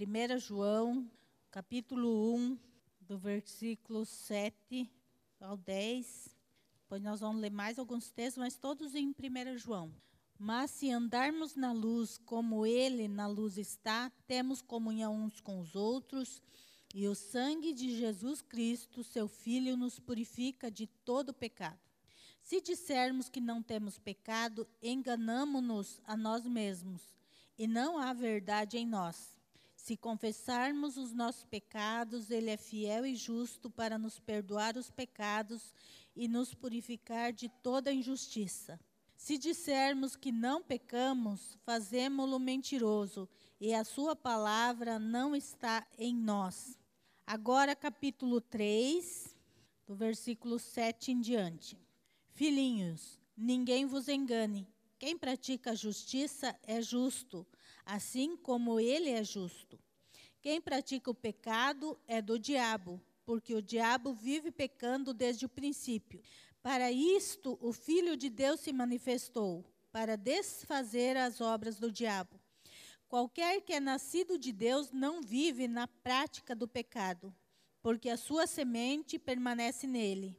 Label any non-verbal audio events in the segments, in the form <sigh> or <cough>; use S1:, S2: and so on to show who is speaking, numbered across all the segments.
S1: 1 João, capítulo 1, do versículo 7 ao 10. Depois nós vamos ler mais alguns textos, mas todos em 1 João. Mas se andarmos na luz como ele na luz está, temos comunhão uns com os outros, e o sangue de Jesus Cristo, seu Filho, nos purifica de todo pecado. Se dissermos que não temos pecado, enganamo-nos a nós mesmos, e não há verdade em nós. Se confessarmos os nossos pecados, Ele é fiel e justo para nos perdoar os pecados e nos purificar de toda injustiça. Se dissermos que não pecamos, fazemo-lo mentiroso, e a sua palavra não está em nós. Agora, capítulo 3, do versículo 7 em diante. Filhinhos, ninguém vos engane. Quem pratica a justiça é justo, assim como ele é justo. Quem pratica o pecado é do diabo, porque o diabo vive pecando desde o princípio. Para isto o Filho de Deus se manifestou, para desfazer as obras do diabo. Qualquer que é nascido de Deus não vive na prática do pecado, porque a sua semente permanece nele.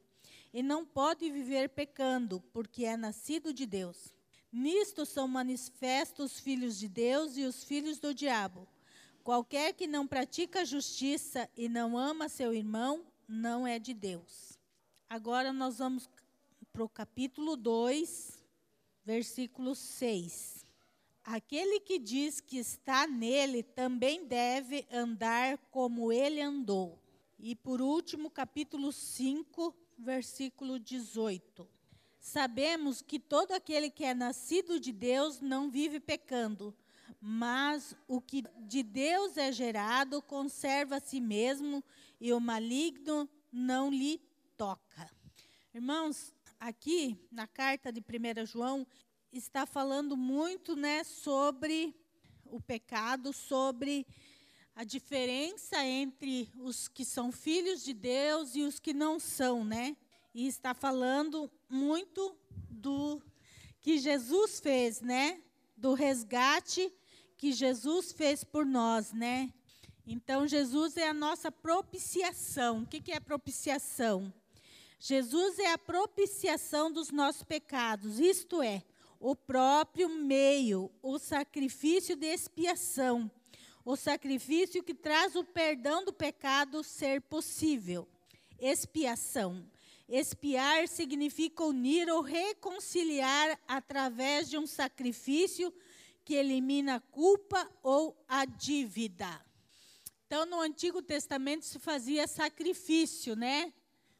S1: E não pode viver pecando, porque é nascido de Deus. Nisto são manifestos os filhos de Deus e os filhos do diabo. Qualquer que não pratica justiça e não ama seu irmão, não é de Deus. Agora nós vamos para o capítulo 2, versículo 6. Aquele que diz que está nele também deve andar como ele andou. E por último, capítulo 5, versículo 18. Sabemos que todo aquele que é nascido de Deus não vive pecando, mas o que de Deus é gerado conserva a si mesmo e o maligno não lhe toca. Irmãos, aqui na carta de 1 João está falando muito, né, sobre o pecado, sobre a diferença entre os que são filhos de Deus e os que não são, né? E está falando muito do que Jesus fez, né? Do resgate que Jesus fez por nós, né? Então, Jesus é a nossa propiciação. O que, que é propiciação? Jesus é a propiciação dos nossos pecados, isto é, o próprio meio, o sacrifício de expiação, o sacrifício que traz o perdão do pecado ser possível. Expiação. Expiar significa unir ou reconciliar através de um sacrifício que elimina a culpa ou a dívida. Então, no Antigo Testamento se fazia sacrifício, né?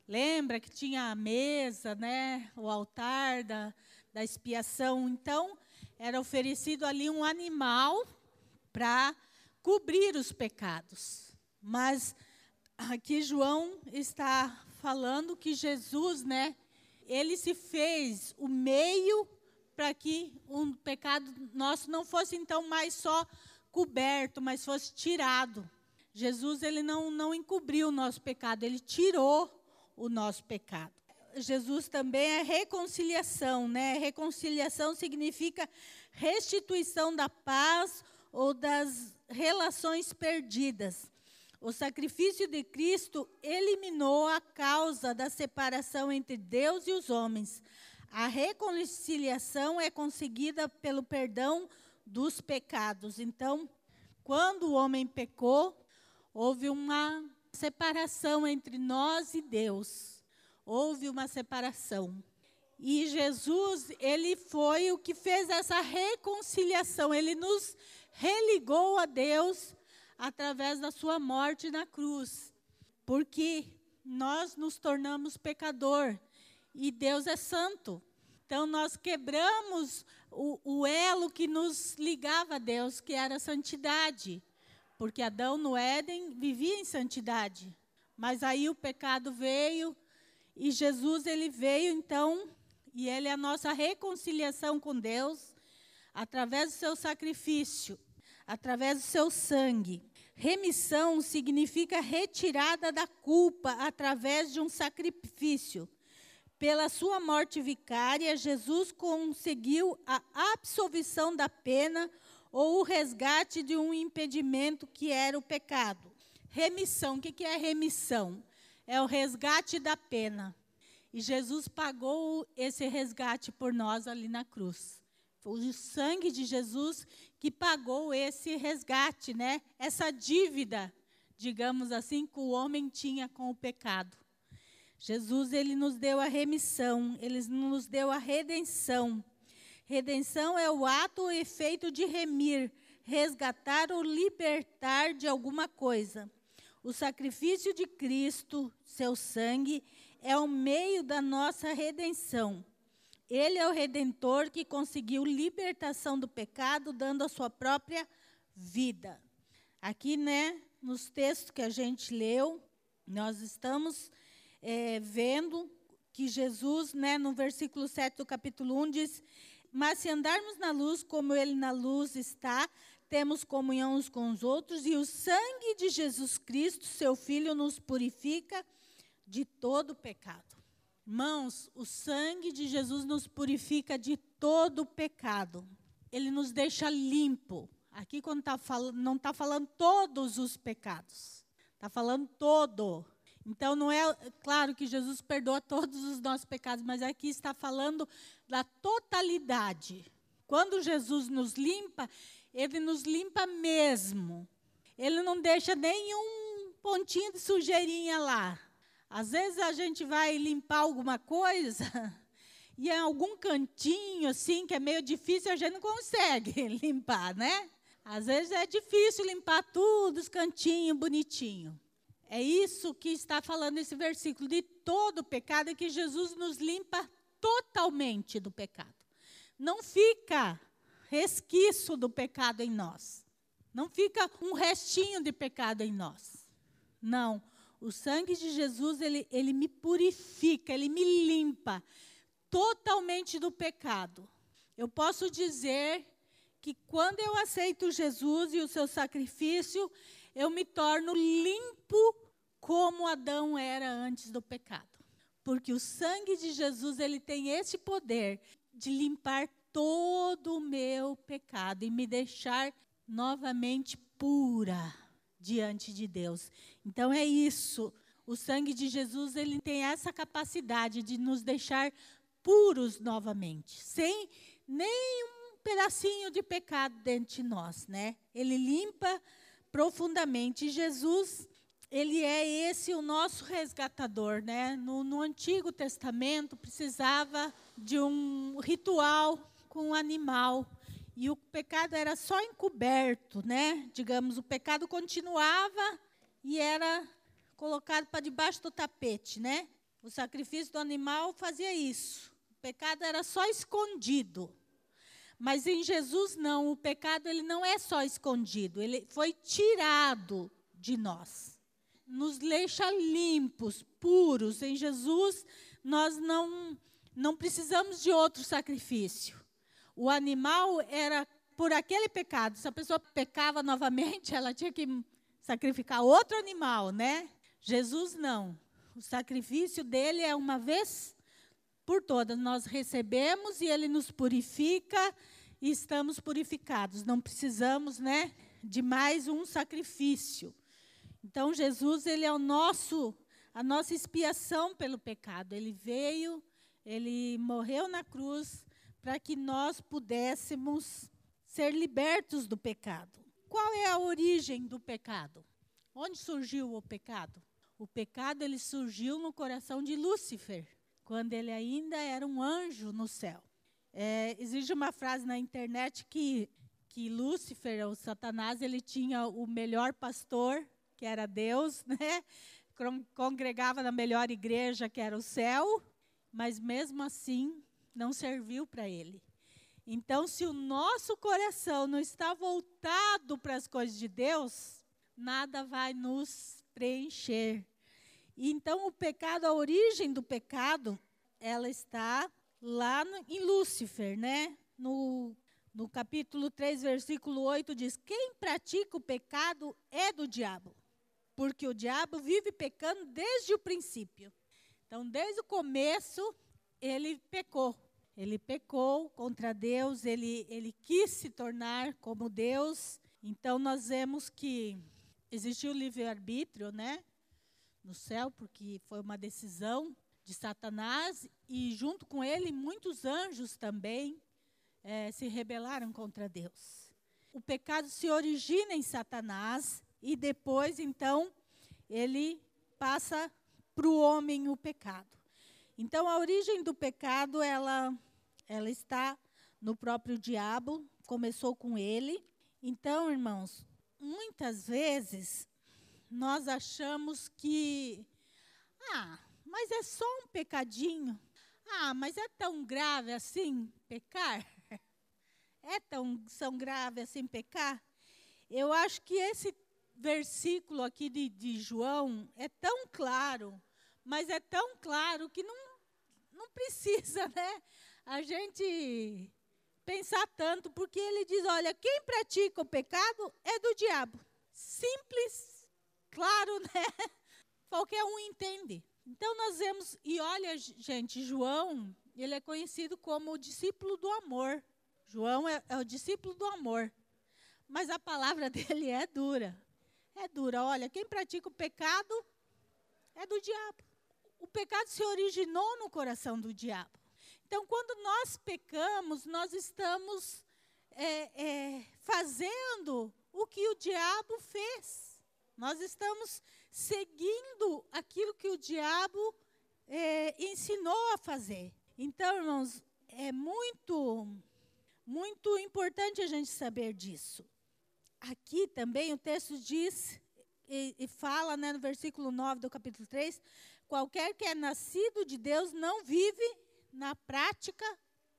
S1: Lembra que tinha a mesa, né? O altar da, da expiação. Então, era oferecido ali um animal para cobrir os pecados. Mas aqui João está falando que Jesus, né? Ele se fez o meio para que um pecado nosso não fosse então mais só coberto, mas fosse tirado. Jesus ele não não encobriu o nosso pecado, ele tirou o nosso pecado. Jesus também é reconciliação, né? Reconciliação significa restituição da paz ou das relações perdidas. O sacrifício de Cristo eliminou a causa da separação entre Deus e os homens. A reconciliação é conseguida pelo perdão dos pecados. Então, quando o homem pecou, houve uma separação entre nós e Deus. Houve uma separação. E Jesus, ele foi o que fez essa reconciliação. Ele nos religou a Deus através da sua morte na cruz. Porque nós nos tornamos pecador e Deus é santo. Então nós quebramos o, o elo que nos ligava a Deus, que era a santidade porque Adão no Éden vivia em santidade. Mas aí o pecado veio e Jesus ele veio então e ele é a nossa reconciliação com Deus através do seu sacrifício, através do seu sangue. Remissão significa retirada da culpa através de um sacrifício. Pela sua morte vicária, Jesus conseguiu a absolvição da pena ou o resgate de um impedimento que era o pecado. Remissão, o que é remissão? É o resgate da pena. E Jesus pagou esse resgate por nós ali na cruz. O sangue de Jesus que pagou esse resgate, né? Essa dívida, digamos assim, que o homem tinha com o pecado. Jesus ele nos deu a remissão, ele nos deu a redenção. Redenção é o ato ou efeito de remir, resgatar ou libertar de alguma coisa. O sacrifício de Cristo, seu sangue, é o meio da nossa redenção. Ele é o redentor que conseguiu libertação do pecado, dando a sua própria vida. Aqui, né, nos textos que a gente leu, nós estamos é, vendo que Jesus, né, no versículo 7 do capítulo 1, diz: Mas se andarmos na luz como Ele na luz está, temos comunhão uns com os outros, e o sangue de Jesus Cristo, seu Filho, nos purifica de todo pecado. Irmãos, o sangue de Jesus nos purifica de todo pecado. Ele nos deixa limpo. Aqui, quando tá falando, não está falando todos os pecados, está falando todo. Então, não é claro que Jesus perdoa todos os nossos pecados, mas aqui está falando da totalidade. Quando Jesus nos limpa, ele nos limpa mesmo. Ele não deixa nenhum pontinho de sujeirinha lá. Às vezes a gente vai limpar alguma coisa <laughs> e em algum cantinho assim que é meio difícil a gente não consegue <laughs> limpar, né? Às vezes é difícil limpar tudo, os cantinhos bonitinho. É isso que está falando esse versículo de todo pecado é que Jesus nos limpa totalmente do pecado. Não fica resquício do pecado em nós. Não fica um restinho de pecado em nós. Não. O sangue de Jesus, ele, ele me purifica, ele me limpa totalmente do pecado. Eu posso dizer que quando eu aceito Jesus e o seu sacrifício, eu me torno limpo como Adão era antes do pecado. Porque o sangue de Jesus, ele tem esse poder de limpar todo o meu pecado e me deixar novamente pura diante de Deus. Então é isso. O sangue de Jesus, ele tem essa capacidade de nos deixar puros novamente, sem nem um pedacinho de pecado dentro de nós, né? Ele limpa profundamente. Jesus, ele é esse o nosso resgatador, né? No, no Antigo Testamento precisava de um ritual com um animal e o pecado era só encoberto, né? Digamos, o pecado continuava e era colocado para debaixo do tapete, né? O sacrifício do animal fazia isso. O pecado era só escondido. Mas em Jesus não, o pecado ele não é só escondido, ele foi tirado de nós. Nos deixa limpos, puros. Em Jesus nós não não precisamos de outro sacrifício. O animal era por aquele pecado. Se a pessoa pecava novamente, <laughs> ela tinha que sacrificar outro animal, né? Jesus não. O sacrifício dele é uma vez por todas. Nós recebemos e ele nos purifica e estamos purificados. Não precisamos, né, de mais um sacrifício. Então Jesus, ele é o nosso a nossa expiação pelo pecado. Ele veio, ele morreu na cruz para que nós pudéssemos ser libertos do pecado. Qual é a origem do pecado? Onde surgiu o pecado? O pecado ele surgiu no coração de Lúcifer, quando ele ainda era um anjo no céu. É, existe uma frase na internet que que Lúcifer, o Satanás, ele tinha o melhor pastor, que era Deus, <laughs> né? Congregava na melhor igreja, que era o céu, mas mesmo assim não serviu para ele. Então, se o nosso coração não está voltado para as coisas de Deus, nada vai nos preencher. Então, o pecado, a origem do pecado, ela está lá no, em Lúcifer, né? No, no capítulo 3, versículo 8, diz: Quem pratica o pecado é do diabo, porque o diabo vive pecando desde o princípio. Então, desde o começo, ele pecou. Ele pecou contra Deus, ele, ele quis se tornar como Deus. Então nós vemos que existiu livre-arbítrio, né? No céu, porque foi uma decisão de Satanás, e junto com ele, muitos anjos também é, se rebelaram contra Deus. O pecado se origina em Satanás, e depois, então, ele passa para o homem o pecado. Então, a origem do pecado, ela, ela está no próprio diabo, começou com ele. Então, irmãos, muitas vezes nós achamos que, ah, mas é só um pecadinho. Ah, mas é tão grave assim pecar? <laughs> É tão, tão grave assim pecar? Eu acho que esse versículo aqui de, de João é tão claro, mas é tão claro que não, não precisa, <laughs> né? A gente pensar tanto, porque ele diz: olha, quem pratica o pecado é do diabo. Simples, claro, <laughs> né? Qualquer um entende. Então nós vemos, e olha, gente, João, ele é conhecido como o discípulo do amor. João é, é o discípulo do amor. Mas a palavra <laughs> dele é dura. É dura. Olha, quem pratica o pecado é do diabo. O pecado se originou no coração do diabo. Então, quando nós pecamos, nós estamos é, é, fazendo o que o diabo fez. Nós estamos seguindo aquilo que o diabo é, ensinou a fazer. Então, irmãos, é muito, muito importante a gente saber disso. Aqui também o texto diz e, e fala né, no versículo 9 do capítulo 3: qualquer que é nascido de Deus não vive na prática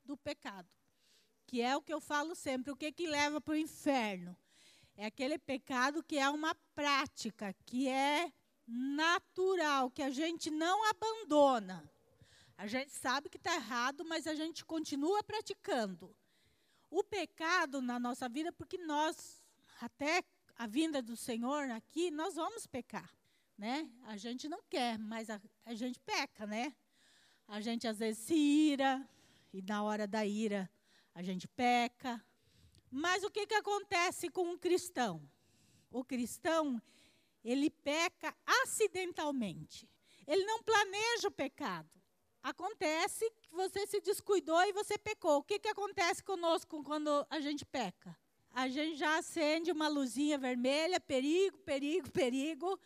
S1: do pecado. Que é o que eu falo sempre, o que, que leva para o inferno? É aquele pecado que é uma prática, que é natural, que a gente não abandona. A gente sabe que está errado, mas a gente continua praticando. O pecado na nossa vida, porque nós, até a vinda do Senhor aqui, nós vamos pecar. Né? A gente não quer, mas a, a gente peca, né? A gente às vezes se ira, e na hora da ira a gente peca, mas o que, que acontece com um cristão? O cristão, ele peca acidentalmente. Ele não planeja o pecado. Acontece que você se descuidou e você pecou. O que, que acontece conosco quando a gente peca? A gente já acende uma luzinha vermelha, perigo, perigo, perigo,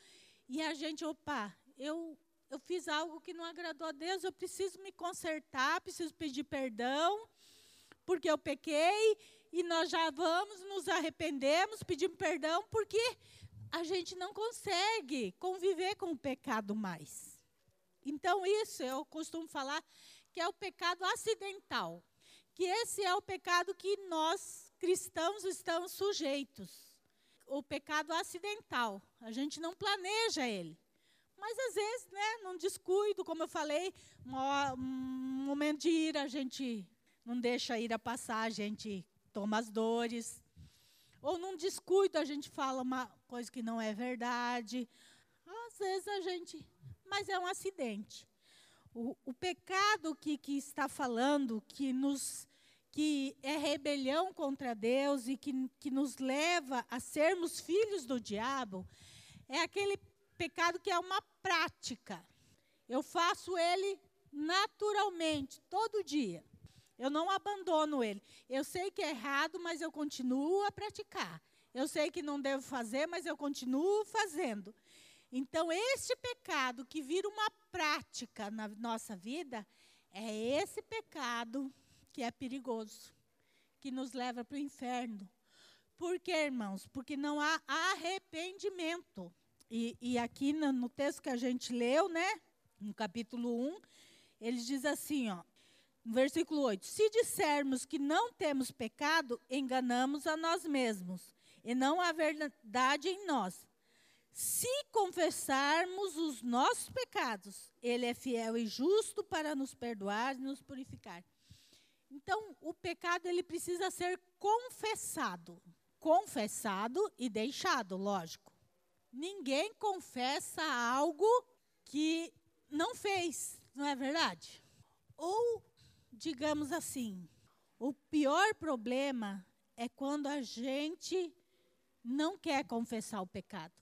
S1: e a gente, opa, eu, eu fiz algo que não agradou a Deus, eu preciso me consertar, preciso pedir perdão, porque eu pequei e nós já vamos, nos arrependemos, pedimos perdão, porque a gente não consegue conviver com o pecado mais. Então, isso eu costumo falar que é o pecado acidental. Que esse é o pecado que nós, cristãos, estamos sujeitos. O pecado acidental. A gente não planeja ele. Mas às vezes, né, num descuido, como eu falei, um momento de ira, a gente não deixa a ira passar, a gente toma as dores. Ou num descuido a gente fala uma coisa que não é verdade. Às vezes a gente. Mas é um acidente. O, o pecado que, que está falando, que nos que é rebelião contra Deus e que, que nos leva a sermos filhos do diabo, é aquele pecado que é uma prática. Eu faço ele naturalmente, todo dia. Eu não abandono ele. Eu sei que é errado, mas eu continuo a praticar. Eu sei que não devo fazer, mas eu continuo fazendo. Então, este pecado que vira uma prática na nossa vida, é esse pecado que é perigoso, que nos leva para o inferno. Por quê, irmãos? Porque não há arrependimento. E, e aqui no, no texto que a gente leu, né, no capítulo 1, ele diz assim, ó, versículo 8: Se dissermos que não temos pecado, enganamos a nós mesmos, e não há verdade em nós. Se confessarmos os nossos pecados, Ele é fiel e justo para nos perdoar e nos purificar. Então, o pecado ele precisa ser confessado. Confessado e deixado, lógico. Ninguém confessa algo que não fez, não é verdade? Ou digamos assim, o pior problema é quando a gente não quer confessar o pecado.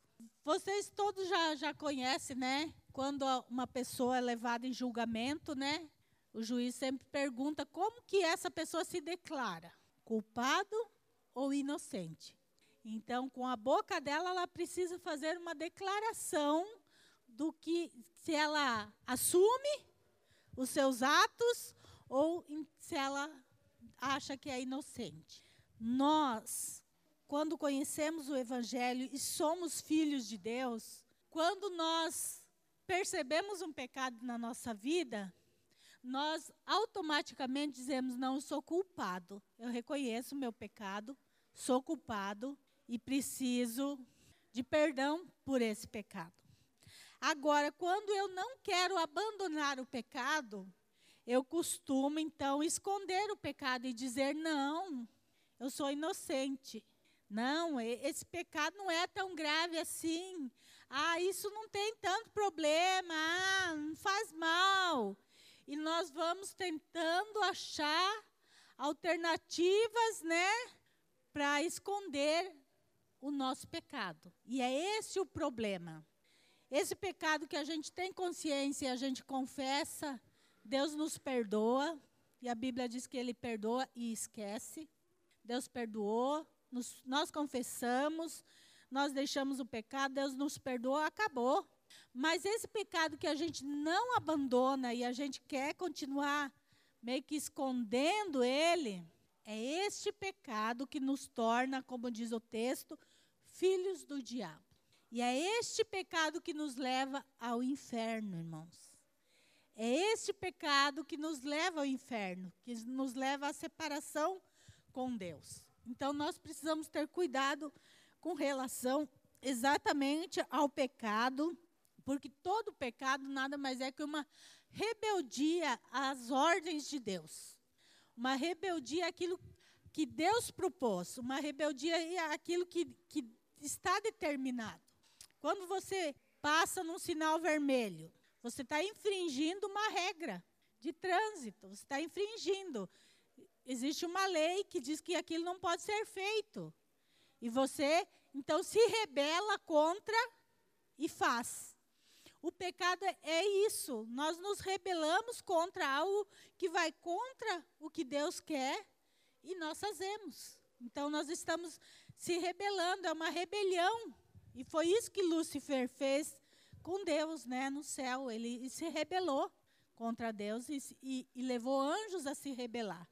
S1: Vocês todos já, já conhecem, né? Quando uma pessoa é levada em julgamento, né? O juiz sempre pergunta como que essa pessoa se declara, culpado ou inocente. Então, com a boca dela, ela precisa fazer uma declaração do que se ela assume os seus atos ou se ela acha que é inocente. Nós, quando conhecemos o Evangelho e somos filhos de Deus, quando nós percebemos um pecado na nossa vida, nós automaticamente dizemos: Não, eu sou culpado. Eu reconheço o meu pecado, sou culpado e preciso de perdão por esse pecado. Agora, quando eu não quero abandonar o pecado, eu costumo então esconder o pecado e dizer: não, eu sou inocente. Não, esse pecado não é tão grave assim. Ah, isso não tem tanto problema. Ah, não faz mal. E nós vamos tentando achar alternativas, né, para esconder o nosso pecado. E é esse o problema. Esse pecado que a gente tem consciência e a gente confessa, Deus nos perdoa, e a Bíblia diz que Ele perdoa e esquece. Deus perdoou, nos, nós confessamos, nós deixamos o pecado, Deus nos perdoou, acabou. Mas esse pecado que a gente não abandona e a gente quer continuar meio que escondendo ele, é este pecado que nos torna, como diz o texto, filhos do diabo. E é este pecado que nos leva ao inferno, irmãos. É este pecado que nos leva ao inferno, que nos leva à separação com Deus. Então nós precisamos ter cuidado com relação exatamente ao pecado, porque todo pecado nada mais é que uma rebeldia às ordens de Deus. Uma rebeldia àquilo que Deus propôs, uma rebeldia àquilo que, que está determinado. Quando você passa num sinal vermelho, você está infringindo uma regra de trânsito, você está infringindo. Existe uma lei que diz que aquilo não pode ser feito. E você, então, se rebela contra e faz. O pecado é isso. Nós nos rebelamos contra algo que vai contra o que Deus quer e nós fazemos. Então, nós estamos se rebelando, é uma rebelião. E foi isso que Lúcifer fez com Deus, né, no céu. Ele se rebelou contra Deus e, e, e levou anjos a se rebelar.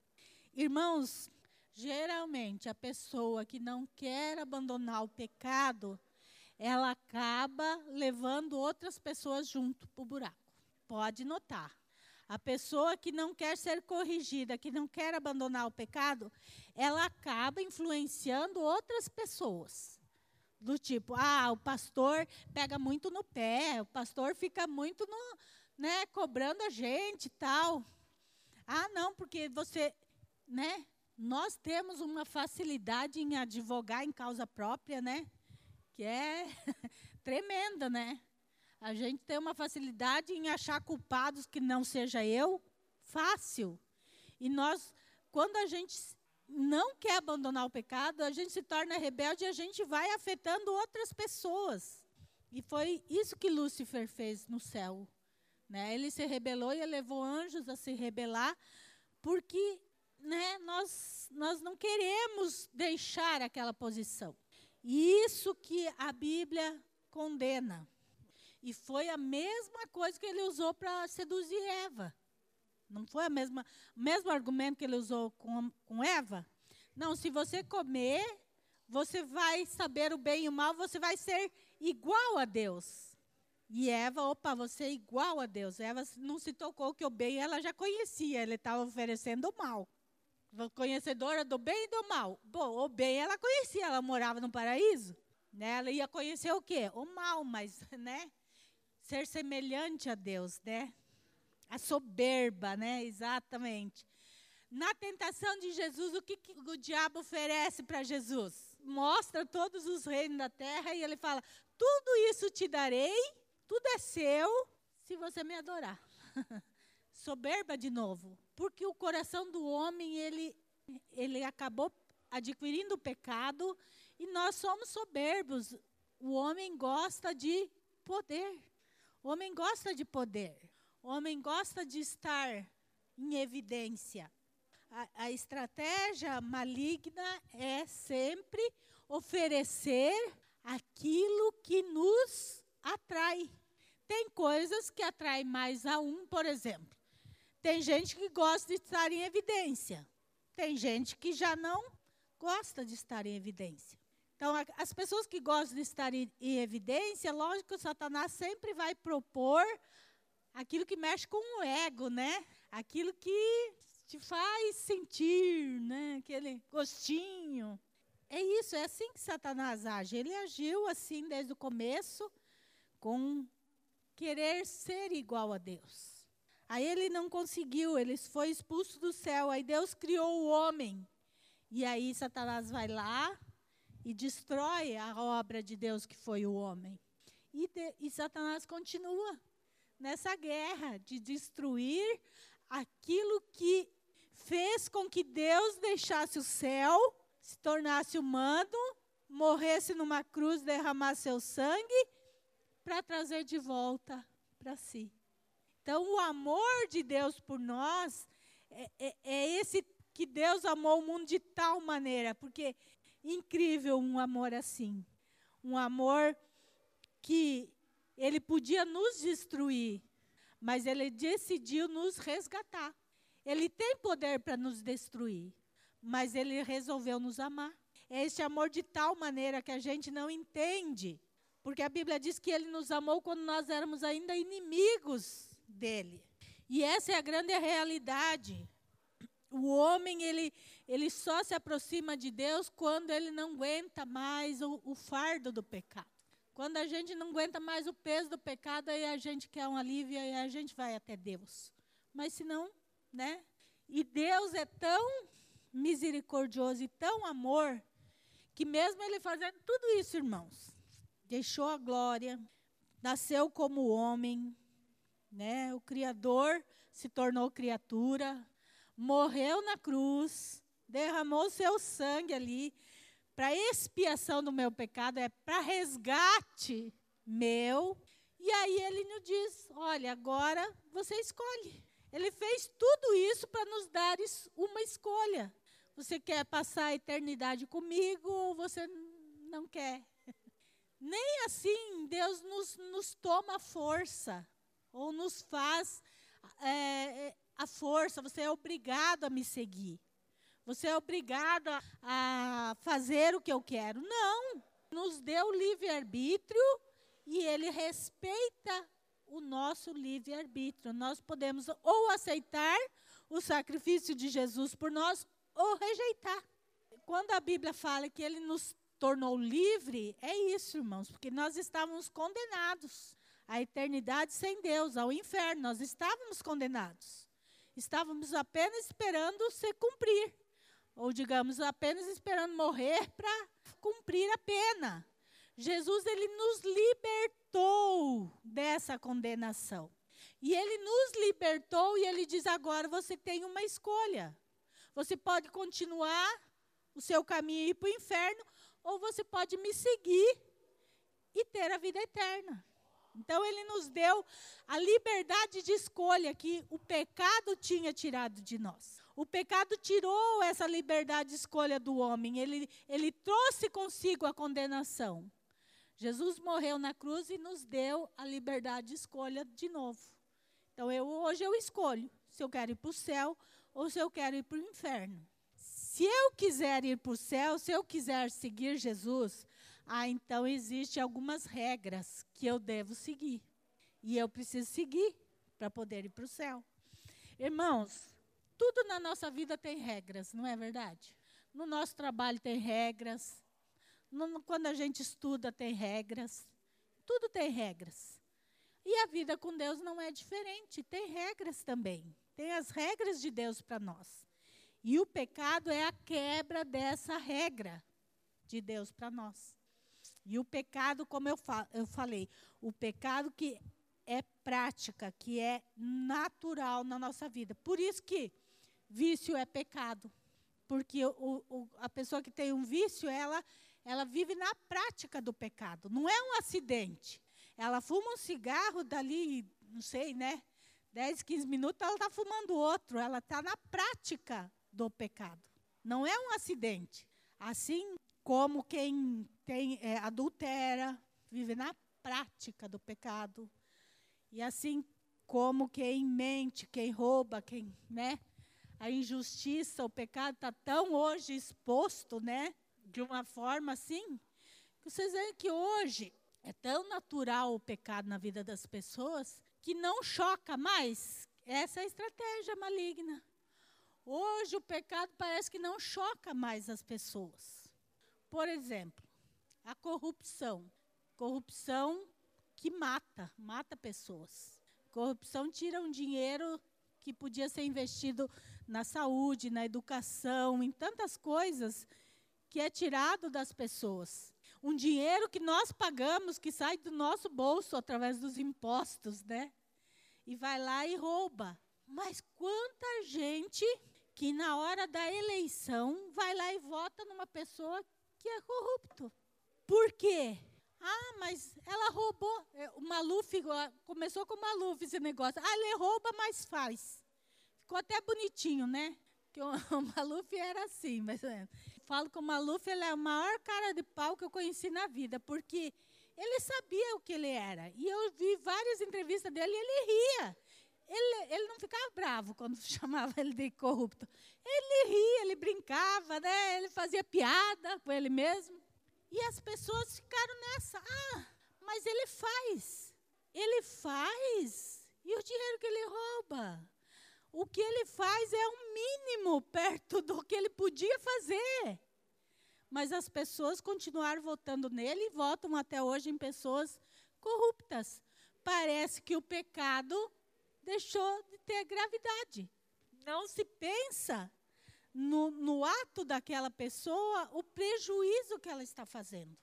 S1: Irmãos, geralmente a pessoa que não quer abandonar o pecado, ela acaba levando outras pessoas junto para o buraco. Pode notar. A pessoa que não quer ser corrigida, que não quer abandonar o pecado, ela acaba influenciando outras pessoas do tipo, ah, o pastor pega muito no pé, o pastor fica muito no, né, cobrando a gente e tal. Ah, não, porque você, né? Nós temos uma facilidade em advogar em causa própria, né? Que é <laughs> tremenda, né? A gente tem uma facilidade em achar culpados que não seja eu, fácil. E nós, quando a gente não quer abandonar o pecado, a gente se torna rebelde e a gente vai afetando outras pessoas. E foi isso que Lúcifer fez no céu. Né? Ele se rebelou e levou anjos a se rebelar, porque né, nós, nós não queremos deixar aquela posição. E isso que a Bíblia condena. E foi a mesma coisa que ele usou para seduzir Eva. Não foi a mesma, o mesmo argumento que ele usou com, com Eva? Não, se você comer, você vai saber o bem e o mal, você vai ser igual a Deus. E Eva, opa, você é igual a Deus. Eva não se tocou que o bem ela já conhecia, ele estava oferecendo o mal. Conhecedora do bem e do mal. Bom, o bem ela conhecia, ela morava no paraíso. Né? Ela ia conhecer o quê? O mal, mas, né? Ser semelhante a Deus, né? A soberba, né? Exatamente. Na tentação de Jesus, o que, que o diabo oferece para Jesus? Mostra todos os reinos da terra e ele fala: Tudo isso te darei, tudo é seu, se você me adorar. <laughs> soberba de novo, porque o coração do homem ele ele acabou adquirindo o pecado e nós somos soberbos. O homem gosta de poder. O homem gosta de poder. O homem gosta de estar em evidência. A, a estratégia maligna é sempre oferecer aquilo que nos atrai. Tem coisas que atraem mais a um, por exemplo. Tem gente que gosta de estar em evidência. Tem gente que já não gosta de estar em evidência. Então, as pessoas que gostam de estar em, em evidência, lógico Satanás sempre vai propor aquilo que mexe com o ego, né? Aquilo que te faz sentir, né? Aquele gostinho. É isso, é assim que Satanás age. Ele agiu assim desde o começo, com querer ser igual a Deus. Aí ele não conseguiu, ele foi expulso do céu. Aí Deus criou o homem. E aí Satanás vai lá e destrói a obra de Deus que foi o homem. E, de, e Satanás continua nessa guerra de destruir aquilo que fez com que Deus deixasse o céu, se tornasse humano, morresse numa cruz, derramasse seu sangue, para trazer de volta para si. Então, o amor de Deus por nós é, é, é, esse que Deus amou o mundo de tal maneira, porque incrível um amor assim. Um amor que ele podia nos destruir, mas ele decidiu nos resgatar. Ele tem poder para nos destruir, mas ele resolveu nos amar. É esse amor de tal maneira que a gente não entende, porque a Bíblia diz que ele nos amou quando nós éramos ainda inimigos dele. E essa é a grande realidade. O homem, ele, ele só se aproxima de Deus quando ele não aguenta mais o, o fardo do pecado. Quando a gente não aguenta mais o peso do pecado, aí a gente quer um alívio e a gente vai até Deus. Mas se não, né? E Deus é tão misericordioso e tão amor, que mesmo ele fazendo tudo isso, irmãos, deixou a glória, nasceu como homem, né? O Criador se tornou criatura, morreu na cruz, derramou seu sangue ali para expiação do meu pecado, é para resgate meu. E aí ele nos diz: olha, agora você escolhe. Ele fez tudo isso para nos dar uma escolha. Você quer passar a eternidade comigo ou você não quer? <laughs> Nem assim Deus nos, nos toma força ou nos faz é, a força, você é obrigado a me seguir. Você é obrigado a, a fazer o que eu quero. Não. Nos deu livre-arbítrio e ele respeita o nosso livre-arbítrio. Nós podemos ou aceitar o sacrifício de Jesus por nós ou rejeitar. Quando a Bíblia fala que ele nos tornou livre, é isso, irmãos, porque nós estávamos condenados à eternidade sem Deus, ao inferno. Nós estávamos condenados. Estávamos apenas esperando se cumprir. Ou, digamos, apenas esperando morrer para cumprir a pena. Jesus, ele nos libertou dessa condenação. E ele nos libertou e ele diz: agora você tem uma escolha. Você pode continuar o seu caminho e ir para o inferno, ou você pode me seguir e ter a vida eterna. Então ele nos deu a liberdade de escolha que o pecado tinha tirado de nós. O pecado tirou essa liberdade de escolha do homem, ele, ele trouxe consigo a condenação. Jesus morreu na cruz e nos deu a liberdade de escolha de novo. Então eu, hoje eu escolho se eu quero ir para o céu ou se eu quero ir para o inferno. Se eu quiser ir para o céu, se eu quiser seguir Jesus, ah, então existem algumas regras que eu devo seguir. E eu preciso seguir para poder ir para o céu. Irmãos, tudo na nossa vida tem regras, não é verdade? No nosso trabalho tem regras. No, quando a gente estuda, tem regras. Tudo tem regras. E a vida com Deus não é diferente, tem regras também. Tem as regras de Deus para nós. E o pecado é a quebra dessa regra de Deus para nós. E o pecado, como eu, fa eu falei, o pecado que é prática, que é natural na nossa vida. Por isso que vício é pecado. Porque o, o, a pessoa que tem um vício, ela, ela vive na prática do pecado. Não é um acidente. Ela fuma um cigarro dali, não sei, né? 10, 15 minutos, ela está fumando outro. Ela está na prática do pecado. Não é um acidente. Assim como quem tem é, adultera, vive na prática do pecado. E assim como quem mente, quem rouba, quem, né? A injustiça, o pecado está tão hoje exposto, né? De uma forma assim, que vocês veem que hoje é tão natural o pecado na vida das pessoas que não choca mais. Essa é a estratégia maligna. Hoje o pecado parece que não choca mais as pessoas. Por exemplo, a corrupção. Corrupção que mata, mata pessoas. Corrupção tira um dinheiro que podia ser investido na saúde, na educação, em tantas coisas que é tirado das pessoas. Um dinheiro que nós pagamos, que sai do nosso bolso através dos impostos, né? E vai lá e rouba. Mas quanta gente que na hora da eleição vai lá e vota numa pessoa que é corrupto. Por quê? Ah, mas ela roubou. É, o Maluf, começou com o Maluf esse negócio. Ah, ele rouba, mas faz. Ficou até bonitinho, né? Que <laughs> o, Maluf era assim, mas é. falo que o Maluf ele é o maior cara de pau que eu conheci na vida, porque ele sabia o que ele era. E eu vi várias entrevistas dele e ele ria. Ele, ele não ficava bravo quando <laughs> chamava ele de corrupto. Ele ria, ele brincava, né? ele fazia piada com ele mesmo. E as pessoas ficaram nessa. Ah, mas ele faz. Ele faz. E o dinheiro que ele rouba? O que ele faz é o mínimo perto do que ele podia fazer. Mas as pessoas continuaram votando nele e votam até hoje em pessoas corruptas. Parece que o pecado deixou de ter gravidade. Não se pensa no, no ato daquela pessoa o prejuízo que ela está fazendo.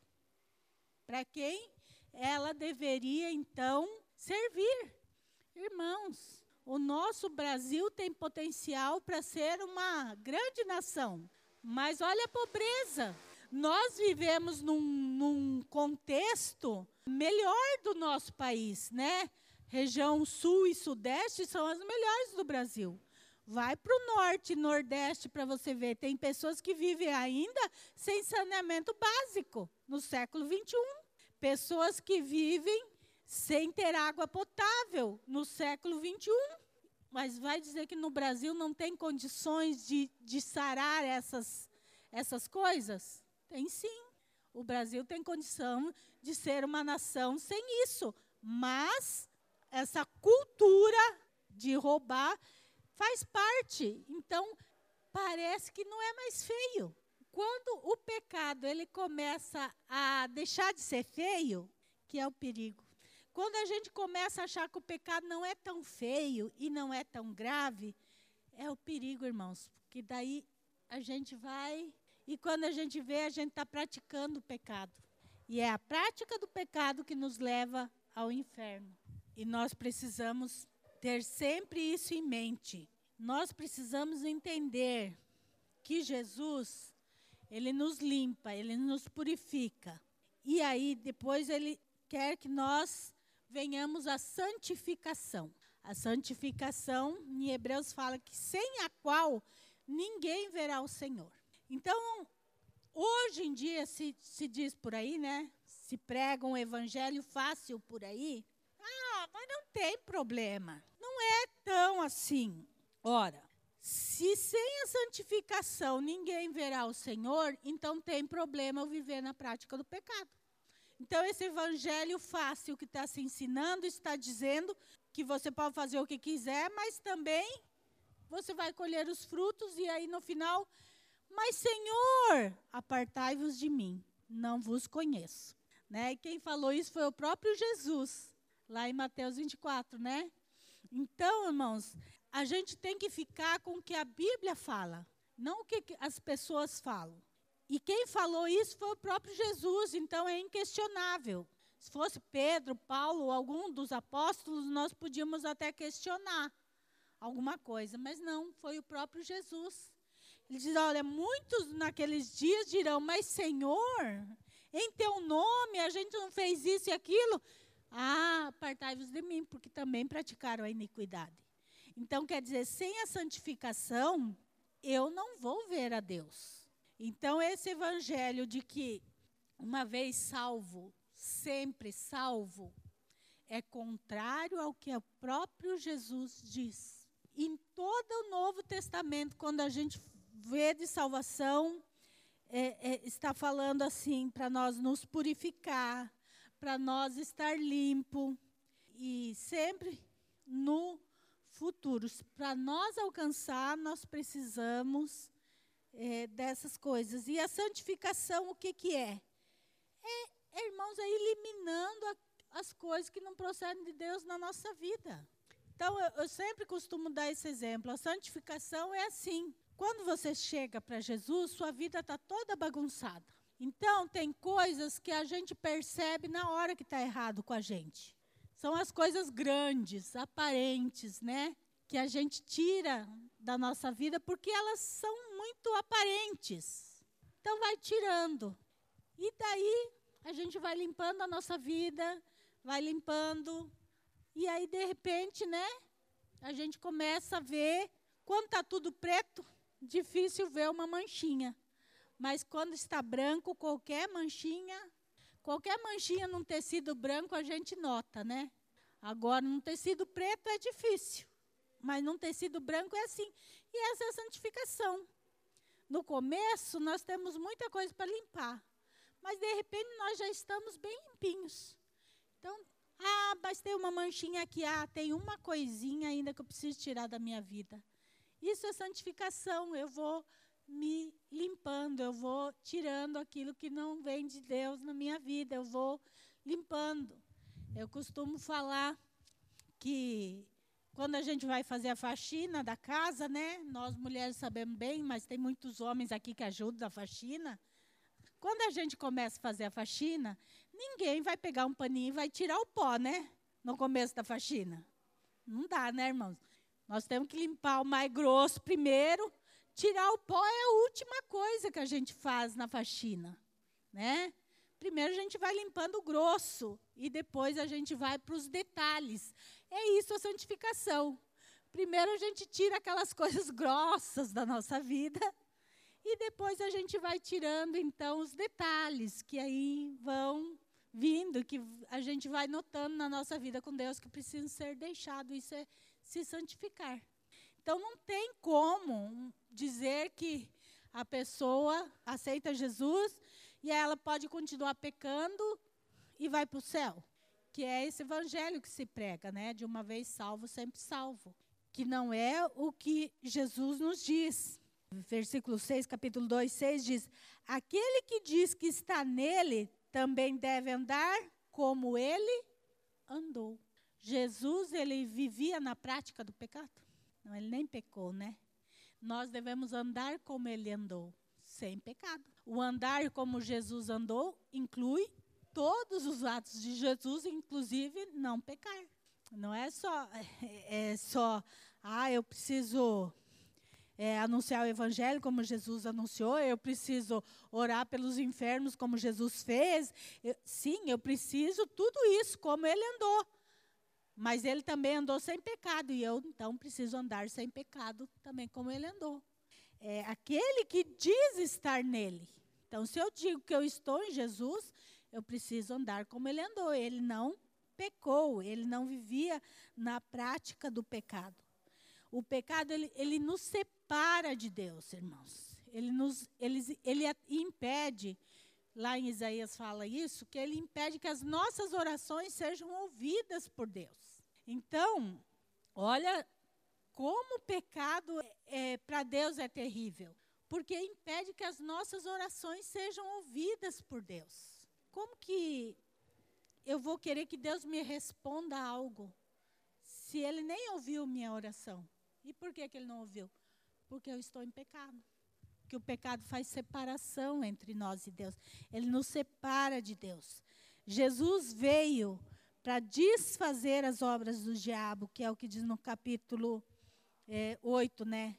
S1: Para quem ela deveria, então, servir. Irmãos, o nosso Brasil tem potencial para ser uma grande nação, mas olha a pobreza. Nós vivemos num, num contexto melhor do nosso país, né? Região sul e sudeste são as melhores do Brasil. Vai para o norte nordeste para você ver. Tem pessoas que vivem ainda sem saneamento básico no século 21. Pessoas que vivem sem ter água potável no século 21. Mas vai dizer que no Brasil não tem condições de, de sarar essas, essas coisas? Tem sim. O Brasil tem condição de ser uma nação sem isso. Mas essa cultura de roubar faz parte. Então, parece que não é mais feio. Quando o pecado ele começa a deixar de ser feio, que é o perigo. Quando a gente começa a achar que o pecado não é tão feio e não é tão grave, é o perigo, irmãos, porque daí a gente vai e quando a gente vê, a gente está praticando o pecado. E é a prática do pecado que nos leva ao inferno. E nós precisamos ter sempre isso em mente. Nós precisamos entender que Jesus, ele nos limpa, ele nos purifica. E aí depois ele quer que nós venhamos à santificação. A santificação, em Hebreus fala que sem a qual ninguém verá o Senhor. Então, hoje em dia se, se diz por aí, né? Se prega um evangelho fácil por aí. Ah, mas não tem problema. Não é tão assim. Ora, se sem a santificação ninguém verá o Senhor, então tem problema eu viver na prática do pecado. Então, esse evangelho fácil que está se ensinando está dizendo que você pode fazer o que quiser, mas também você vai colher os frutos, e aí no final, mas Senhor, apartai-vos de mim, não vos conheço. Né? E quem falou isso foi o próprio Jesus, lá em Mateus 24, né? Então, irmãos, a gente tem que ficar com o que a Bíblia fala, não o que as pessoas falam. E quem falou isso foi o próprio Jesus, então é inquestionável. Se fosse Pedro, Paulo, algum dos apóstolos, nós podíamos até questionar alguma coisa, mas não, foi o próprio Jesus. Ele diz: Olha, muitos naqueles dias dirão, mas Senhor, em teu nome a gente não fez isso e aquilo. Ah, apartai-vos de mim, porque também praticaram a iniquidade. Então, quer dizer, sem a santificação, eu não vou ver a Deus. Então, esse evangelho de que uma vez salvo, sempre salvo, é contrário ao que o próprio Jesus diz. Em todo o Novo Testamento, quando a gente vê de salvação, é, é, está falando assim, para nós nos purificar, para nós estar limpo e sempre no futuro. Para nós alcançar, nós precisamos é, dessas coisas. E a santificação, o que, que é? é? irmãos, é eliminando a, as coisas que não procedem de Deus na nossa vida. Então, eu, eu sempre costumo dar esse exemplo. A santificação é assim. Quando você chega para Jesus, sua vida está toda bagunçada. Então, tem coisas que a gente percebe na hora que está errado com a gente. São as coisas grandes, aparentes, né? Que a gente tira da nossa vida porque elas são muito aparentes. Então, vai tirando. E daí, a gente vai limpando a nossa vida, vai limpando. E aí, de repente, né? A gente começa a ver, quando está tudo preto, difícil ver uma manchinha. Mas quando está branco, qualquer manchinha, qualquer manchinha num tecido branco a gente nota, né? Agora, num tecido preto é difícil. Mas num tecido branco é assim. E essa é a santificação. No começo, nós temos muita coisa para limpar. Mas, de repente, nós já estamos bem limpinhos. Então, ah, mas tem uma manchinha aqui. Ah, tem uma coisinha ainda que eu preciso tirar da minha vida. Isso é santificação. Eu vou me limpando, eu vou tirando aquilo que não vem de Deus na minha vida, eu vou limpando. Eu costumo falar que quando a gente vai fazer a faxina da casa, né? Nós mulheres sabemos bem, mas tem muitos homens aqui que ajudam na faxina. Quando a gente começa a fazer a faxina, ninguém vai pegar um paninho e vai tirar o pó, né? No começo da faxina. Não dá, né, irmãos? Nós temos que limpar o mais grosso primeiro. Tirar o pó é a última coisa que a gente faz na faxina, né? Primeiro a gente vai limpando o grosso e depois a gente vai para os detalhes. É isso a santificação. Primeiro a gente tira aquelas <laughs> coisas grossas da nossa vida e depois a gente vai tirando então os detalhes que aí vão vindo, que a gente vai notando na nossa vida com Deus que precisam ser deixados. Isso é se santificar. Então não tem como dizer que a pessoa aceita Jesus e ela pode continuar pecando e vai para o céu. Que é esse evangelho que se prega, né? De uma vez salvo, sempre salvo. Que não é o que Jesus nos diz. Versículo 6, capítulo 2, 6 diz: Aquele que diz que está nele também deve andar como ele andou. Jesus, ele vivia na prática do pecado? Não, ele nem pecou, né? Nós devemos andar como ele andou, sem pecado. O andar como Jesus andou inclui todos os atos de Jesus, inclusive não pecar. Não é só, <laughs> é, só, ah, eu preciso é, anunciar o evangelho como Jesus anunciou, eu preciso orar pelos enfermos como Jesus fez. Eu, sim, eu preciso tudo isso como ele andou. Mas ele também andou sem pecado, e eu então preciso andar sem pecado também como ele andou. É aquele que diz estar nele. Então, se eu digo que eu estou em Jesus, eu preciso andar como ele andou. Ele não pecou, ele não vivia na prática do pecado. O pecado, ele, ele nos separa de Deus, irmãos. Ele, nos, ele, ele impede, lá em Isaías fala isso, que ele impede que as nossas orações sejam ouvidas por Deus. Então, olha como o pecado é, é para Deus é terrível, porque impede que as nossas orações sejam ouvidas por Deus. Como que eu vou querer que Deus me responda algo se Ele nem ouviu minha oração? E por que, que Ele não ouviu? Porque eu estou em pecado. Que o pecado faz separação entre nós e Deus. Ele nos separa de Deus. Jesus veio para desfazer as obras do diabo, que é o que diz no capítulo é, 8, né?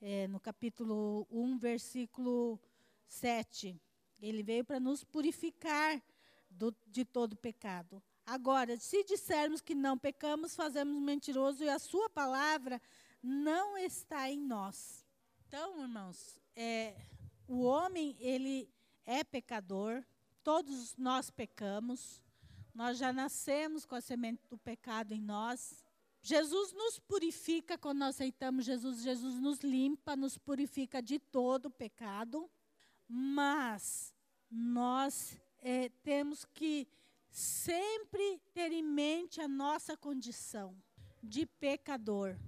S1: É, no capítulo 1, versículo 7. Ele veio para nos purificar do, de todo pecado. Agora, se dissermos que não pecamos, fazemos mentiroso e a sua palavra não está em nós. Então, irmãos, é, o homem, ele é pecador, todos nós pecamos, nós já nascemos com a semente do pecado em nós. Jesus nos purifica quando nós aceitamos Jesus, Jesus nos limpa, nos purifica de todo o pecado, mas nós é, temos que sempre ter em mente a nossa condição de pecador.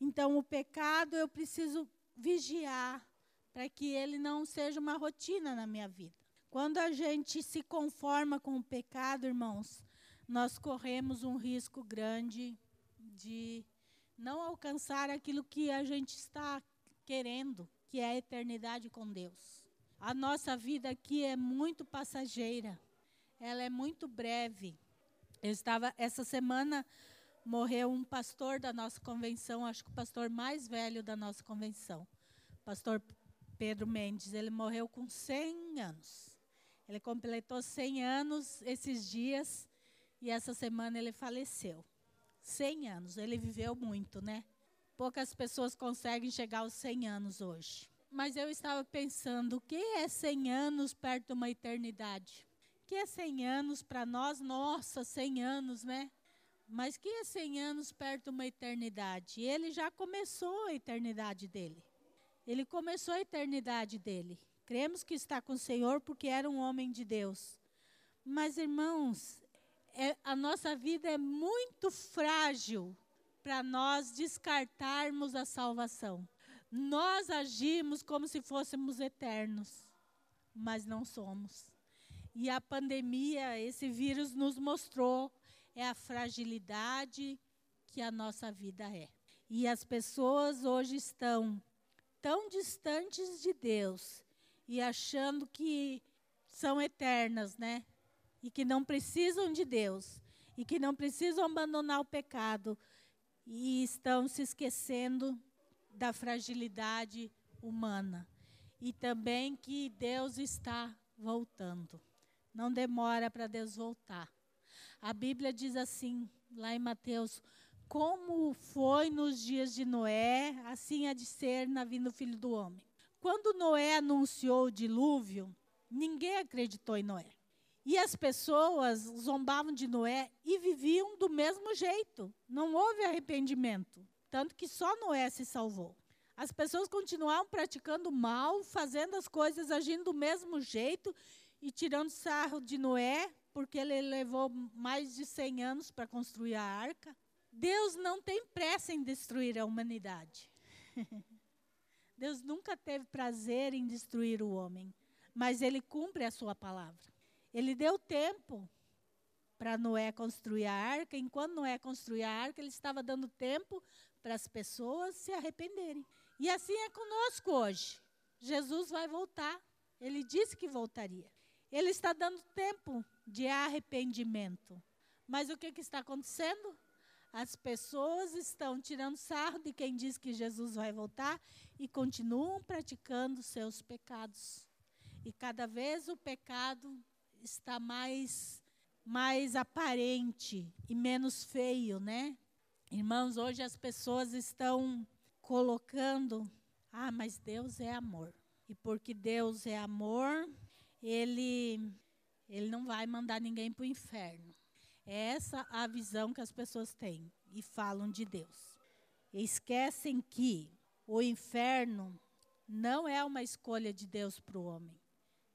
S1: Então, o pecado eu preciso vigiar para que ele não seja uma rotina na minha vida. Quando a gente se conforma com o pecado, irmãos, nós corremos um risco grande de não alcançar aquilo que a gente está querendo, que é a eternidade com Deus. A nossa vida aqui é muito passageira, ela é muito breve. Eu estava essa semana morreu um pastor da nossa convenção, acho que o pastor mais velho da nossa convenção, pastor Pedro Mendes. Ele morreu com 100 anos. Ele completou 100 anos esses dias e essa semana ele faleceu. 100 anos, ele viveu muito, né? Poucas pessoas conseguem chegar aos 100 anos hoje. Mas eu estava pensando, o que é 100 anos perto de uma eternidade? O que é 100 anos para nós? Nossa, 100 anos, né? Mas que é 100 anos perto de uma eternidade? Ele já começou a eternidade dele. Ele começou a eternidade dele. Cremos que está com o Senhor porque era um homem de Deus. Mas, irmãos, é, a nossa vida é muito frágil para nós descartarmos a salvação. Nós agimos como se fôssemos eternos, mas não somos. E a pandemia, esse vírus nos mostrou é a fragilidade que a nossa vida é. E as pessoas hoje estão tão distantes de Deus e achando que são eternas, né? E que não precisam de Deus e que não precisam abandonar o pecado e estão se esquecendo da fragilidade humana e também que Deus está voltando. Não demora para Deus voltar. A Bíblia diz assim, lá em Mateus: Como foi nos dias de Noé, assim há de ser na vinda do filho do homem. Quando Noé anunciou o dilúvio, ninguém acreditou em Noé. E as pessoas zombavam de Noé e viviam do mesmo jeito. Não houve arrependimento. Tanto que só Noé se salvou. As pessoas continuavam praticando mal, fazendo as coisas, agindo do mesmo jeito e tirando sarro de Noé, porque ele levou mais de 100 anos para construir a arca. Deus não tem pressa em destruir a humanidade. <laughs> Deus nunca teve prazer em destruir o homem, mas ele cumpre a sua palavra. Ele deu tempo para Noé construir a arca, enquanto Noé construía a arca, ele estava dando tempo para as pessoas se arrependerem. E assim é conosco hoje. Jesus vai voltar. Ele disse que voltaria. Ele está dando tempo de arrependimento. Mas o que, que está acontecendo? As pessoas estão tirando sarro de quem diz que Jesus vai voltar e continuam praticando seus pecados. E cada vez o pecado está mais mais aparente e menos feio, né? Irmãos, hoje as pessoas estão colocando, ah, mas Deus é amor. E porque Deus é amor, ele ele não vai mandar ninguém para o inferno. É essa a visão que as pessoas têm e falam de Deus. Esquecem que o inferno não é uma escolha de Deus para o homem.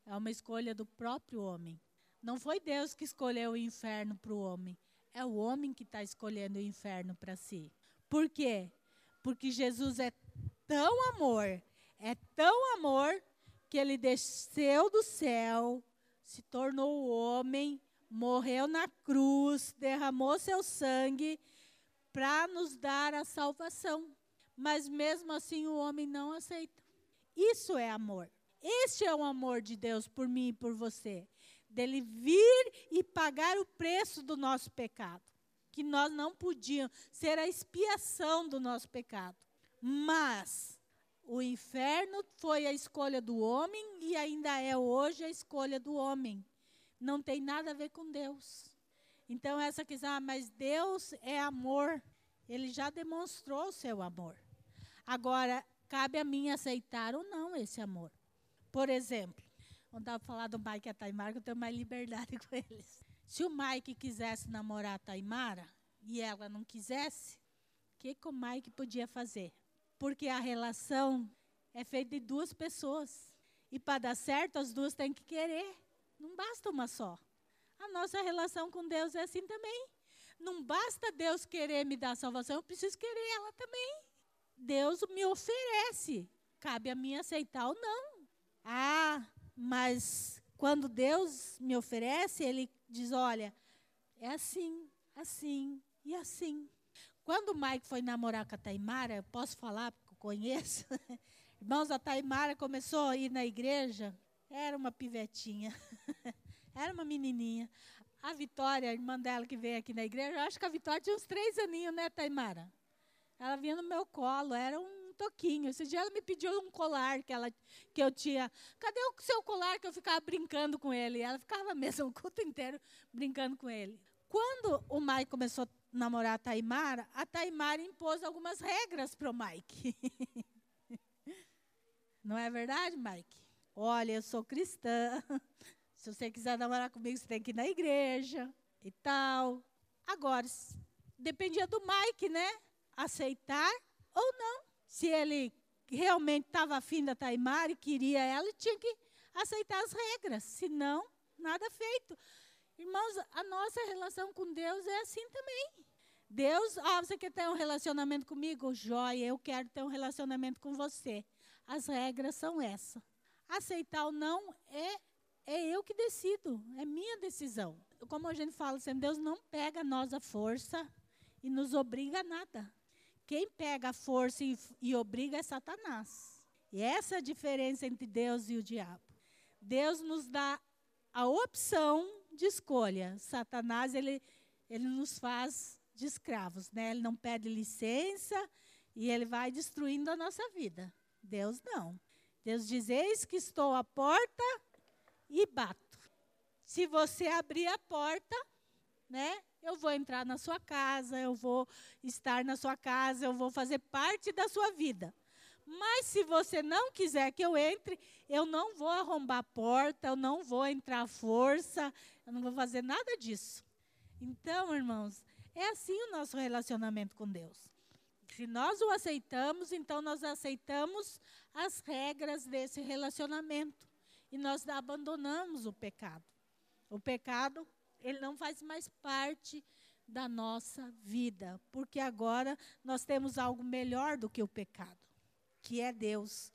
S1: É uma escolha do próprio homem. Não foi Deus que escolheu o inferno para o homem. É o homem que está escolhendo o inferno para si. Por quê? Porque Jesus é tão amor, é tão amor, que ele desceu do céu, se tornou homem morreu na cruz, derramou seu sangue para nos dar a salvação. Mas mesmo assim o homem não aceita. Isso é amor. Este é o amor de Deus por mim e por você. dele vir e pagar o preço do nosso pecado. Que nós não podíamos ser a expiação do nosso pecado. Mas o inferno foi a escolha do homem e ainda é hoje a escolha do homem. Não tem nada a ver com Deus. Então, essa questão, ah, mas Deus é amor. Ele já demonstrou o seu amor. Agora, cabe a mim aceitar ou não esse amor. Por exemplo, quando estava falando do Mike e a Taimara, eu tenho mais liberdade <laughs> com eles. Se o Mike quisesse namorar a Taimara e ela não quisesse, o que, que o Mike podia fazer? Porque a relação é feita de duas pessoas. E para dar certo, as duas têm que querer. Não basta uma só. A nossa relação com Deus é assim também. Não basta Deus querer me dar salvação, eu preciso querer ela também. Deus me oferece. Cabe a mim aceitar ou não. Ah, mas quando Deus me oferece, Ele diz: olha, é assim, assim e assim. Quando o Mike foi namorar com a Taimara, eu posso falar porque eu conheço. <laughs> Irmãos, a Taimara começou a ir na igreja, era uma pivetinha, <laughs> era uma menininha. A Vitória, a irmã dela que veio aqui na igreja, eu acho que a Vitória tinha uns três aninhos, né, Taimara? Ela vinha no meu colo, era um toquinho. Esse dia ela me pediu um colar que, ela, que eu tinha. Cadê o seu colar que eu ficava brincando com ele? Ela ficava <laughs> mesmo o culto inteiro brincando com ele. Quando o Mike começou a namorar a Taimara, a Taimara impôs algumas regras para o Mike. <laughs> Não é verdade, Mike? Olha, eu sou cristã. <laughs> Se você quiser namorar comigo, você tem que ir na igreja e tal. Agora, dependia do Mike, né? Aceitar ou não. Se ele realmente estava afim da Taimara e queria ela, ele tinha que aceitar as regras. Senão, nada feito. Irmãos, a nossa relação com Deus é assim também. Deus, ah, você quer ter um relacionamento comigo? Joia, eu quero ter um relacionamento com você. As regras são essas. Aceitar ou não é, é eu que decido, é minha decisão. Como a gente fala, assim, Deus não pega nós a força e nos obriga a nada. Quem pega a força e, e obriga é Satanás. E essa é a diferença entre Deus e o diabo. Deus nos dá a opção de escolha. Satanás, ele, ele nos faz de escravos, né? Ele não pede licença e ele vai destruindo a nossa vida. Deus não. Deus diz: Eis que estou à porta e bato. Se você abrir a porta, né? Eu vou entrar na sua casa, eu vou estar na sua casa, eu vou fazer parte da sua vida. Mas se você não quiser que eu entre, eu não vou arrombar a porta, eu não vou entrar à força, eu não vou fazer nada disso. Então, irmãos, é assim o nosso relacionamento com Deus. Se nós o aceitamos, então nós aceitamos as regras desse relacionamento e nós abandonamos o pecado. O pecado ele não faz mais parte da nossa vida, porque agora nós temos algo melhor do que o pecado, que é Deus,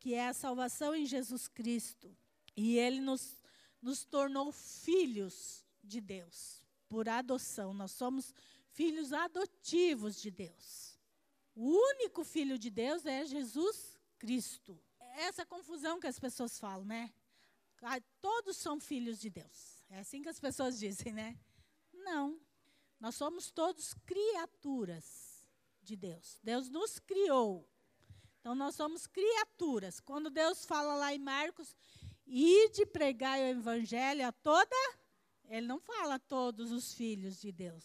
S1: que é a salvação em Jesus Cristo. E ele nos, nos tornou filhos de Deus, por adoção. Nós somos filhos adotivos de Deus. O único filho de Deus é Jesus Cristo. Essa confusão que as pessoas falam, né? Ah, todos são filhos de Deus. É assim que as pessoas <laughs> dizem, né? Não. Nós somos todos criaturas de Deus. Deus nos criou. Então nós somos criaturas. Quando Deus fala lá em Marcos, ide pregar o evangelho a toda, ele não fala a todos os filhos de Deus.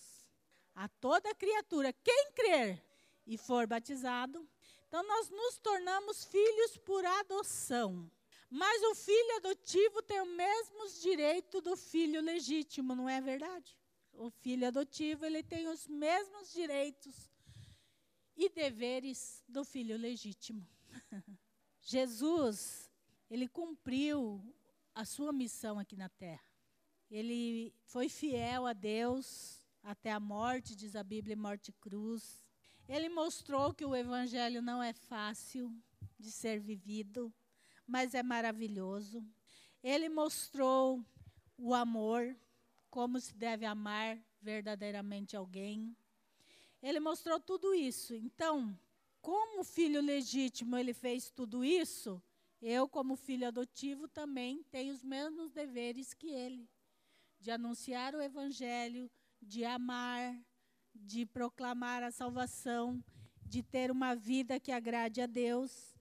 S1: A toda criatura. Quem crer e for batizado, então nós nos tornamos filhos por adoção. Mas o filho adotivo tem os mesmos direitos do filho legítimo, não é verdade? O filho adotivo, ele tem os mesmos direitos e deveres do filho legítimo. <laughs> Jesus, ele cumpriu a sua missão aqui na terra. Ele foi fiel a Deus até a morte, diz a Bíblia, morte cruz. Ele mostrou que o evangelho não é fácil de ser vivido mas é maravilhoso. Ele mostrou o amor, como se deve amar verdadeiramente alguém. Ele mostrou tudo isso. Então, como filho legítimo ele fez tudo isso, Eu, como filho adotivo, também tenho os mesmos deveres que ele, de anunciar o evangelho, de amar, de proclamar a salvação, de ter uma vida que agrade a Deus.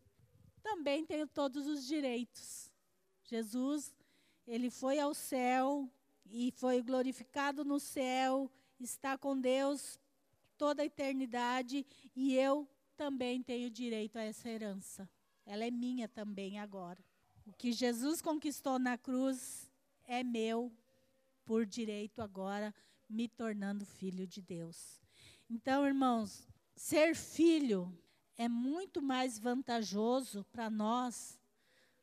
S1: Também tenho todos os direitos. Jesus, ele foi ao céu e foi glorificado no céu, está com Deus toda a eternidade e eu também tenho direito a essa herança. Ela é minha também agora. O que Jesus conquistou na cruz é meu por direito agora, me tornando filho de Deus. Então, irmãos, ser filho é muito mais vantajoso para nós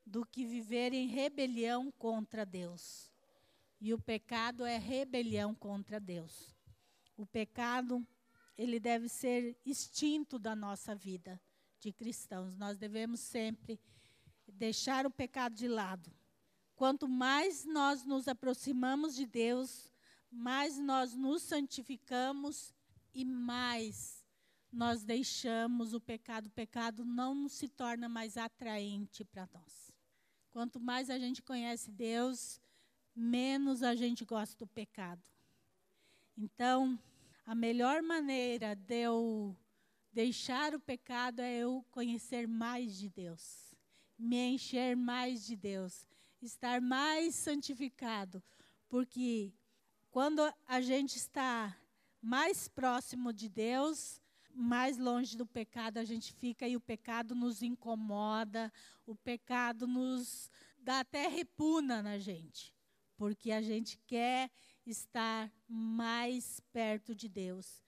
S1: do que viver em rebelião contra Deus. E o pecado é rebelião contra Deus. O pecado, ele deve ser extinto da nossa vida de cristãos. Nós devemos sempre deixar o pecado de lado. Quanto mais nós nos aproximamos de Deus, mais nós nos santificamos e mais nós deixamos o pecado. O pecado não se torna mais atraente para nós. Quanto mais a gente conhece Deus, menos a gente gosta do pecado. Então, a melhor maneira de eu deixar o pecado é eu conhecer mais de Deus, me encher mais de Deus, estar mais santificado, porque quando a gente está mais próximo de Deus, mais longe do pecado a gente fica e o pecado nos incomoda, o pecado nos dá até repuna na gente, porque a gente quer estar mais perto de Deus.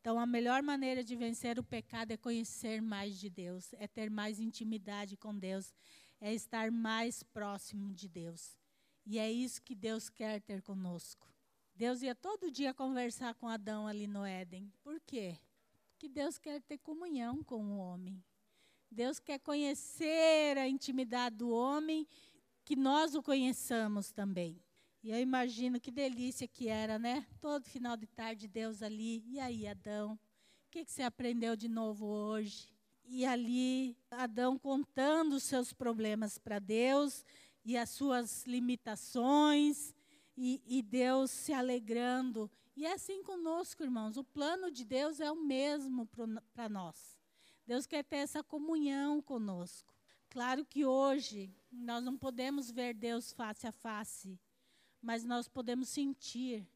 S1: Então, a melhor maneira de vencer o pecado é conhecer mais de Deus, é ter mais intimidade com Deus, é estar mais próximo de Deus. E é isso que Deus quer ter conosco. Deus ia todo dia conversar com Adão ali no Éden. Por quê? Porque Deus quer ter comunhão com o homem. Deus quer conhecer a intimidade do homem, que nós o conheçamos também. E eu imagino que delícia que era, né? Todo final de tarde, Deus ali. E aí, Adão? O que, que você aprendeu de novo hoje? E ali, Adão contando os seus problemas para Deus e as suas limitações, e, e Deus se alegrando. E é assim conosco, irmãos. O plano de Deus é o mesmo para nós. Deus quer ter essa comunhão conosco. Claro que hoje nós não podemos ver Deus face a face mas nós podemos sentir,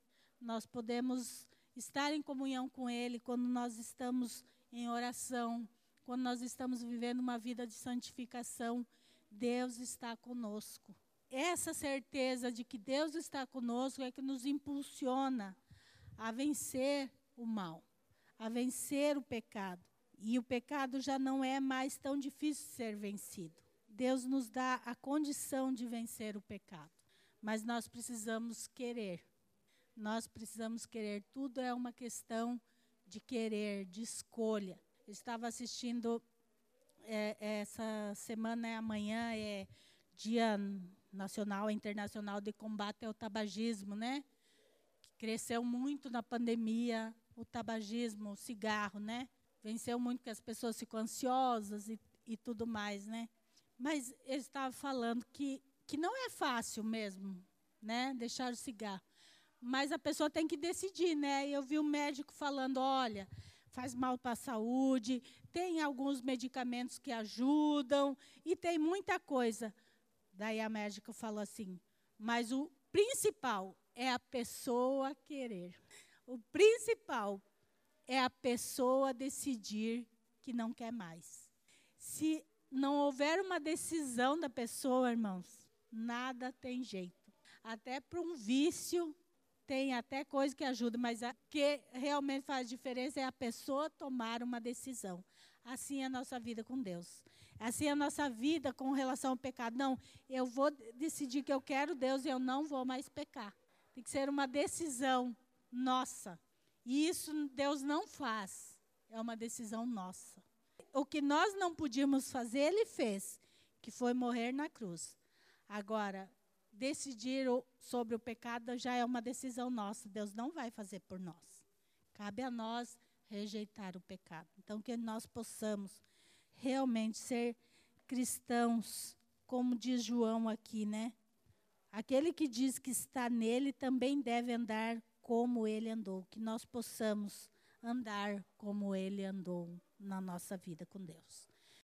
S1: nós podemos estar em comunhão com Ele quando nós estamos em oração, quando nós estamos vivendo uma vida de santificação. Deus está conosco. Essa certeza de que Deus está conosco é que nos impulsiona a vencer o mal, a vencer o pecado. E o pecado já não é mais tão difícil de ser vencido. Deus nos dá a condição de vencer o pecado. Mas nós precisamos querer. Nós precisamos querer. Tudo é uma questão de querer, de escolha. Eu estava assistindo é, essa semana, é amanhã, é Dia Nacional e Internacional de Combate ao Tabagismo, né? Que cresceu muito na pandemia, o tabagismo, o cigarro, né? Venceu muito porque as pessoas ficam ansiosas e, e tudo mais, né? Mas ele estava falando que que não é fácil mesmo, né, deixar o cigarro. Mas a pessoa tem que decidir, né? Eu vi um médico falando, olha, faz mal para a saúde, tem alguns medicamentos que ajudam e tem muita coisa. Daí a médica falou assim: "Mas o principal é a pessoa querer. O principal é a pessoa decidir que não quer mais. Se não houver uma decisão da pessoa, irmãos, nada tem jeito. Até para um vício tem até coisa que ajuda, mas o que realmente faz diferença é a pessoa tomar uma decisão. Assim é a nossa vida com Deus. Assim é a nossa vida com relação ao pecado. Não, eu vou decidir que eu quero Deus e eu não vou mais pecar. Tem que ser uma decisão nossa. E isso Deus não faz. É uma decisão nossa. O que nós não podíamos fazer, Ele fez, que foi morrer na cruz. Agora, decidir sobre o pecado já é uma decisão nossa. Deus não vai fazer por nós. Cabe a nós rejeitar o pecado. Então, que nós possamos realmente ser cristãos como diz João aqui, né? Aquele que diz que está nele também deve andar como ele andou, que nós possamos andar como ele andou na nossa vida com Deus.